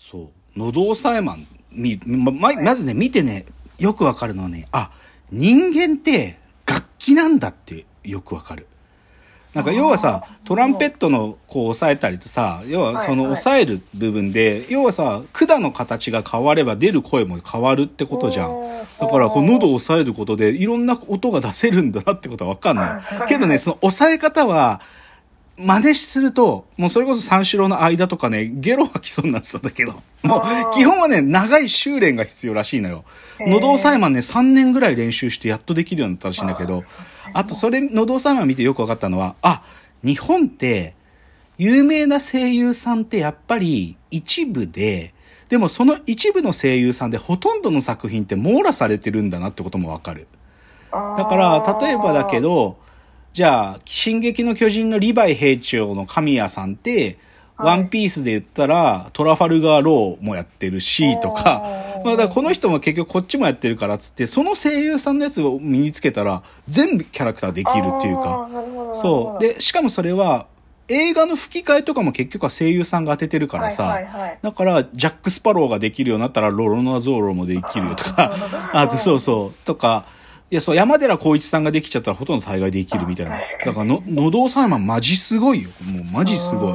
そう。のど押さえマン、み、ま、ままずね、見てね、よくわかるのはね、あ、人間って楽器なんだってよくわかる。なんか要はさ、トランペットのこう押さえたりとさ、要はその押さえる部分で、要はさ、管の形が変われば出る声も変わるってことじゃん。だからこう喉を押さえることでいろんな音が出せるんだなってことはわかんない。けどね、その押さえ方は、真似すると、もうそれこそ三四郎の間とかね、ゲロ吐きそうになってたんだけど、もう基本はね、長い修練が必要らしいのよ。喉押さえマンね、3年ぐらい練習してやっとできるようになったらしいんだけど、あとそれ、喉押さえマン見てよく分かったのは、あ、日本って、有名な声優さんってやっぱり一部で、でもその一部の声優さんでほとんどの作品って網羅されてるんだなってこともわかる。だから、例えばだけど、じゃあ、進撃の巨人のリヴァイ兵長の神谷さんって、ワンピースで言ったら、トラファルガーローもやってるし、とか、まあだこの人も結局こっちもやってるからっつって、その声優さんのやつを身につけたら、全部キャラクターできるっていうか、そう。で、しかもそれは、映画の吹き替えとかも結局は声優さんが当ててるからさ、だから、ジャック・スパローができるようになったら、ロロナゾーロもできるよとか、あと、そうそう、とか、いや、そう、山寺宏一さんができちゃったらほとんど大概できるみたいな。だからの、のどさえマンマジすごいよ。もうマジすご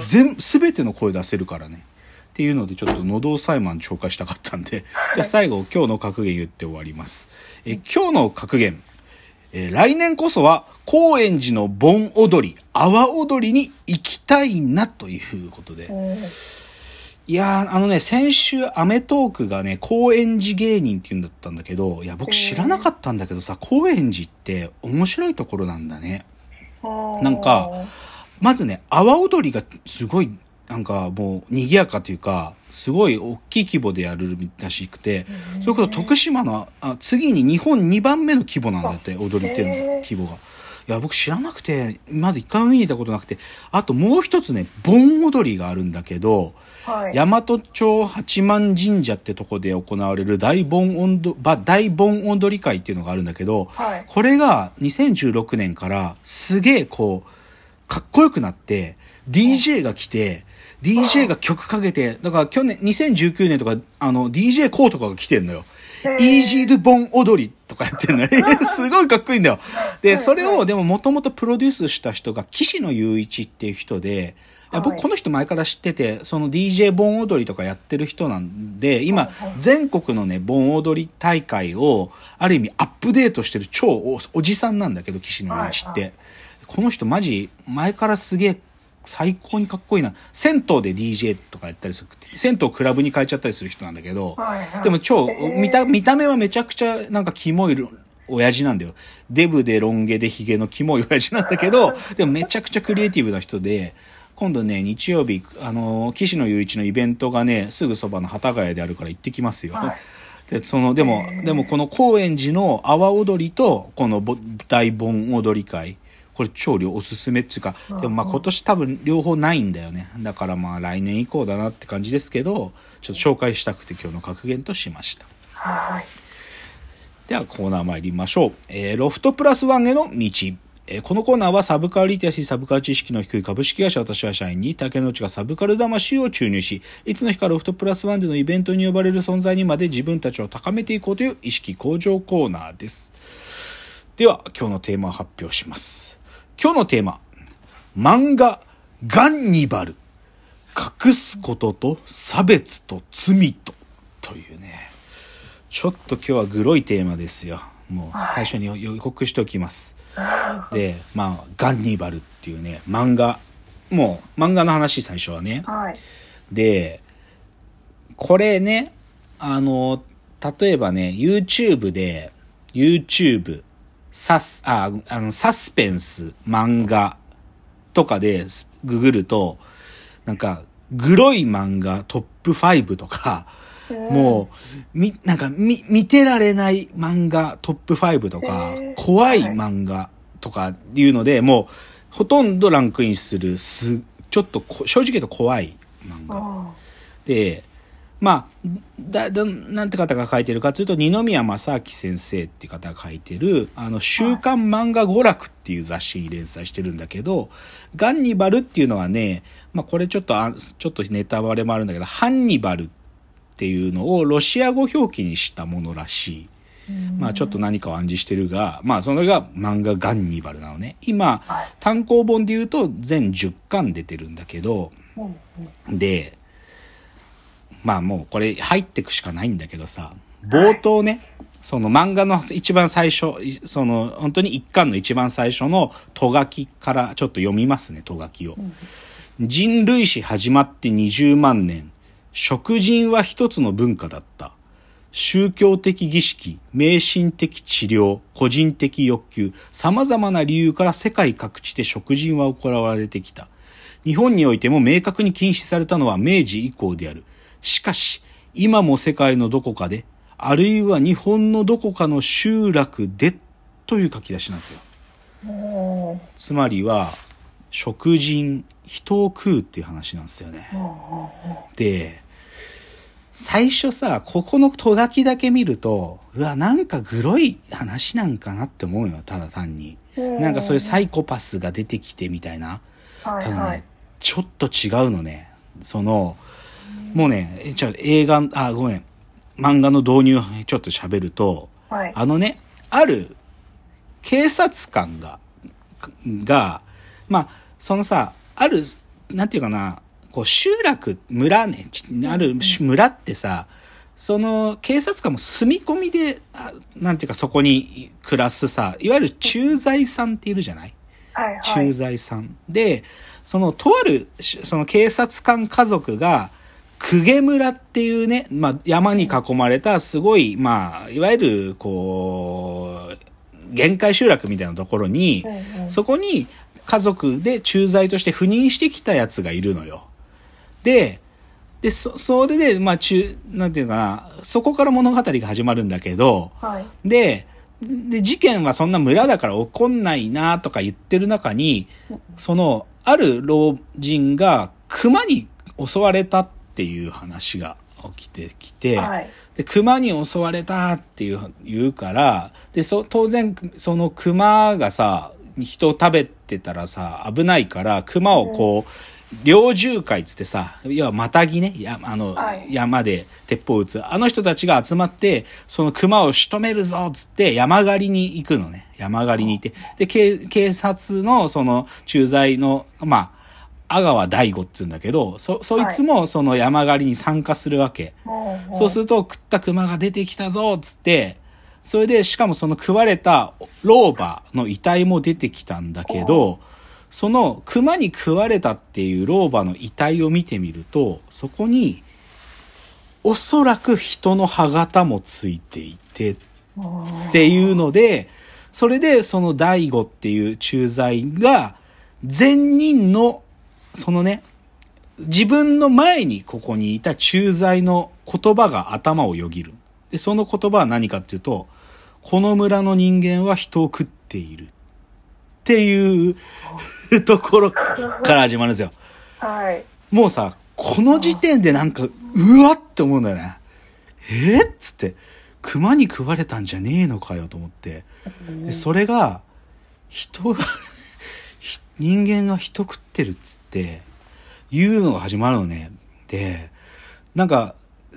い。全、すべての声出せるからね。っていうので、ちょっとのどさえマン紹介したかったんで、じゃあ最後、今日の格言言って終わります。え、今日の格言。えー来年こそは高円寺の盆踊り、阿波踊りに行きたいなということで。いやー、あのね、先週アメトークがね、高円寺芸人って言うんだったんだけど、いや、僕知らなかったんだけどさ、高円寺って面白いところなんだね。なんか、まずね、阿波踊りがすごい、なんかもう賑やかというか、すごい大きい規模でやるらしくて、それこそ徳島の、あ次に日本2番目の規模なんだって、踊りっていうの規模が。いや、僕知らなくて、まだ一回も見に行ったことなくて、あともう一つね、盆踊りがあるんだけど、はい大和町八幡神社ってとこで行われる大盆踊ば大盆踊り会っていうのがあるんだけど、はいこれが2016年からすげえこう、かっこよくなって、DJ が来て、DJ が曲かけて、だから去年、2019年とか、あの、DJ コーとかが来てんのよ。イージードゥボン踊りとかやってんのよ。すごいかっこいいんだよ。で、それをでももともとプロデュースした人が岸野雄一っていう人で、僕はいこの人前から知ってて、その DJ 盆踊りとかやってる人なんで、今、全国のね、盆踊り大会を、ある意味アップデートしてる超おおじさんなんだけど、岸野雄一って。はいこの人マジ、前からすげえ最高にかっこいいな。銭湯で DJ とかやったりする。銭湯をクラブに変えちゃったりする人なんだけど、はいはいでも超、見た、見た目はめちゃくちゃなんかキモい親父なんだよ。デブでロン毛でヒゲのキモい親父なんだけど、でもめちゃくちゃクリエイティブな人で、今度ね、日曜日、あの、岸野雄一のイベントがね、すぐそばの幡ヶ谷であるから行ってきますよ。はいで、その、でも、でもこの高円寺の阿波踊りと、このぼ大盆踊り会、これ超おすすめっていうか、でもまあ今年多分両方ないんだよね。だからまあ来年以降だなって感じですけど、ちょっと紹介したくて今日の格言としました。はいではコーナー参りましょう。えーロフトプラスワンへの道。えーこのコーナーはサブカルリテラシー、サブカル知識の低い株式会社私は社員に竹之内がサブカル魂を注入し、いつの日かロフトプラスワンでのイベントに呼ばれる存在にまで自分たちを高めていこうという意識向上コーナーです。では今日のテーマを発表します。今日のテーマ、漫画ガンニバル。隠すことと差別と罪と。というね。ちょっと今日はグロいテーマですよ。もう最初に予告しておきます。で、まあ、ガンニバルっていうね、漫画。もう、漫画の話最初はね。はいで、これね、あの、例えばね、YouTube で、YouTube、サス、あ、あの、サスペンス、漫画とかでググると、なんか、グロい漫画トップ5とか、もう、み、なんか、み、見てられない漫画トップ5とか怖い漫画とかいうので、もう、ほとんどランクインする、す、ちょっとこ正直言うと怖い漫画。あで、まあ、だ、だ、なんて方が書いてるかというと、二宮正明先生っていう方が書いてる、あの、週刊漫画娯楽っていう雑誌に連載してるんだけど、ガンニバルっていうのはね、まあこれちょっとあ、ちょっとネタバレもあるんだけど、ハンニバルっていうのをロシア語表記にしたものらしい。まあちょっと何かを暗示してるが、まあそれが漫画ガンニバルなのね。今、単行本で言うと全10巻出てるんだけど、で、まあもうこれ入ってくしかないんだけどさ、冒頭ね、その漫画の一番最初、その本当に一巻の一番最初のと書きからちょっと読みますね、と書きを。人類史始まって20万年、食人は一つの文化だった。宗教的儀式、迷信的治療、個人的欲求、様々な理由から世界各地で食人は行われてきた。日本においても明確に禁止されたのは明治以降である。しかし、今も世界のどこかで、あるいは日本のどこかの集落で、という書き出しなんですよ。つまりは、食人、人を食うっていう話なんですよね。で、最初さ、ここのとがきだけ見ると、うわ、なんかグロい話なんかなって思うよ、ただ単に。なんかそういうサイコパスが出てきてみたいな。ただね、ちょっと違うのね。その、もうね、じゃ映画、あ、ごめん。漫画の導入ちょっと喋ると、はい、あのね、ある警察官が、が、まあ、そのさ、ある、なんていうかな、こう集落、村ね、ある村ってさ、その警察官も住み込みで、なんていうかそこに暮らすさ、いわゆる駐在さんっているじゃない？はいはい、駐在さん。で、そのとある、その警察官家族が、公家村っていうね、まあ、山に囲まれたすごい、まあ、いわゆる、こう、限界集落みたいなところに、うんうん、そこに家族で駐在として赴任してきたやつがいるのよ。で、で、そ、それで、まあ、中、なんていうかな、そこから物語が始まるんだけど、はい、で、で、事件はそんな村だから起こんないなとか言ってる中に、その、ある老人が熊に襲われたっていう話が起きてきて、はい、で、熊に襲われたっていう、言うから、で、そ、当然、その熊がさ、人を食べてたらさ、危ないから、熊をこう、猟銃会つってさ、要はまたぎね、やあの、はい、山で鉄砲撃つ。あの人たちが集まって、その熊を仕留めるぞつって山狩りに行くのね。山狩りに行って。で、警警察のその駐在の、まあ、阿川大吾っつうんだけど、そ、そいつもその山狩りに参加するわけ。はい、そうすると、食った熊が出てきたぞつって、それで、しかもその食われた老婆の遺体も出てきたんだけど、その熊に食われたっていう老婆の遺体を見てみると、そこに、おそらく人の歯型もついていて、っていうので、それでその大悟っていう駐在が、善人の、そのね、自分の前にここにいた駐在の言葉が頭をよぎる。で、その言葉は何かっていうと、この村の人間は人を食っている。っていうところから始まるんですよ。はい。もうさ、この時点でなんか、うわって思うんだよね。え？っつって、熊に食われたんじゃねえのかよと思って。でそれが、人が 人間が人食ってるっつって、いうのが始まるのね。で、なんか、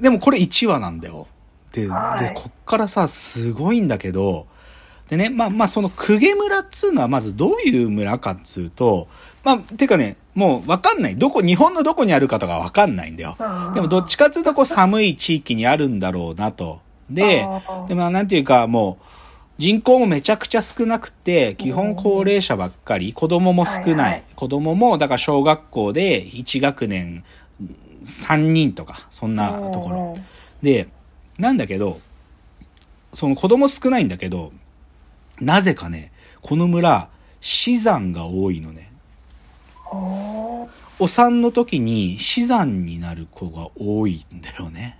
でもこれ1話なんだよ。で、はい、で、こっからさ、すごいんだけど、でね、まあまあその公家村っつうのはまずどういう村かっつうと、まあ、てかね、もうわかんない。どこ、日本のどこにあるかとかわかんないんだよ。でもどっちかっつうとこう寒い地域にあるんだろうなと。で、でもなんていうかもう、人口もめちゃくちゃ少なくて、基本高齢者ばっかり、子供も少ない。はいはい、子供も、だから小学校で1学年3人とか、そんなところ。で、なんだけど、その子供少ないんだけど、なぜかね、この村、死産が多いのね。お産の時に死産になる子が多いんだよね。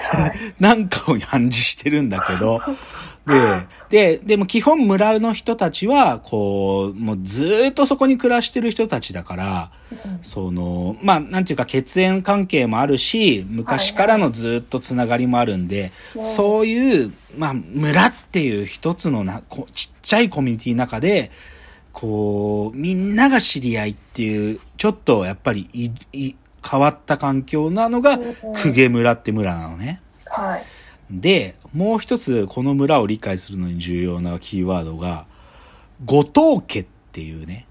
なんかを暗示してるんだけど、で、で、でも基本村の人たちは、こう、もうずーっとそこに暮らしてる人たちだから、その、まあ、なんていうか血縁関係もあるし、昔からのずーっとつながりもあるんで、そういう、まあ、村っていう一つのな、こちっちゃいコミュニティの中で、こう、みんなが知り合いっていう、ちょっとやっぱりい、い、変わった環境なのが、公家村って村なのね。はい。で、もう一つこの村を理解するのに重要なキーワードが、後藤家っていうね、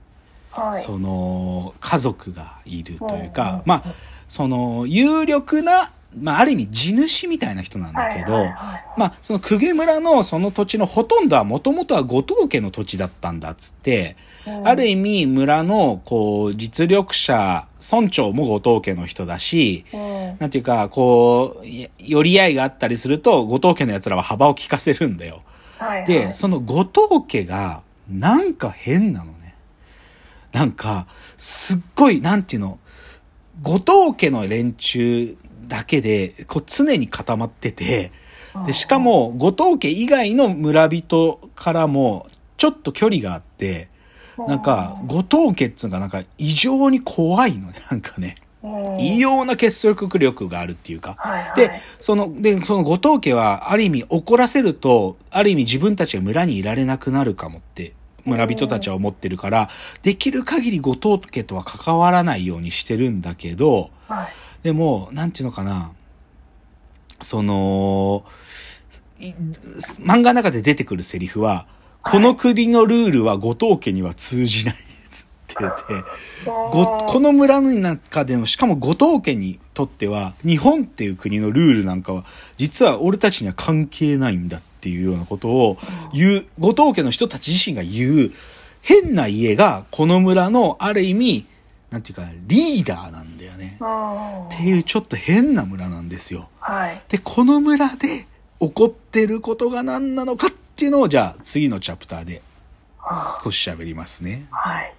はい。その家族がいるというか、まあ、その有力な、まあある意味地主みたいな人なんだけど、まあその公家村のその土地のほとんどはもともとは後藤家の土地だったんだっつって、うんある意味村のこう実力者、村長も後藤家の人だし、うん。なんていうか、こう、い寄り合いがあったりすると、後藤家の奴らは幅を利かせるんだよ。はい。で、その後藤家が、なんか変なのね。なんか、すっごい、なんていうの、後藤家の連中だけで、こう常に固まってて、で、しかも、後藤家以外の村人からも、ちょっと距離があって、なんか、後藤家っつうのがなんか異常に怖いのね、なんかね。うん、異様な結束力があるっていうか。はいはいで、その、で、その後藤家は、ある意味怒らせると、ある意味自分たちが村にいられなくなるかもって、村人たちは思ってるから、できる限り後藤家とは関わらないようにしてるんだけど、はい。でも、なんていうのかな、その、漫画の中で出てくるセリフは、この国のルールは後藤家には通じないつってて、この村の中でも、しかも後藤家にとっては、日本っていう国のルールなんかは、実は俺たちには関係ないんだっていうようなことを言う、後藤家の人たち自身が言う、変な家が、この村のある意味、なんていうか、リーダーなんだね。うんっていうちょっと変な村なんですよ。はい。で、この村で起こってることが何なのかっていうのを、じゃあ次のチャプターで少し喋りますね。はい。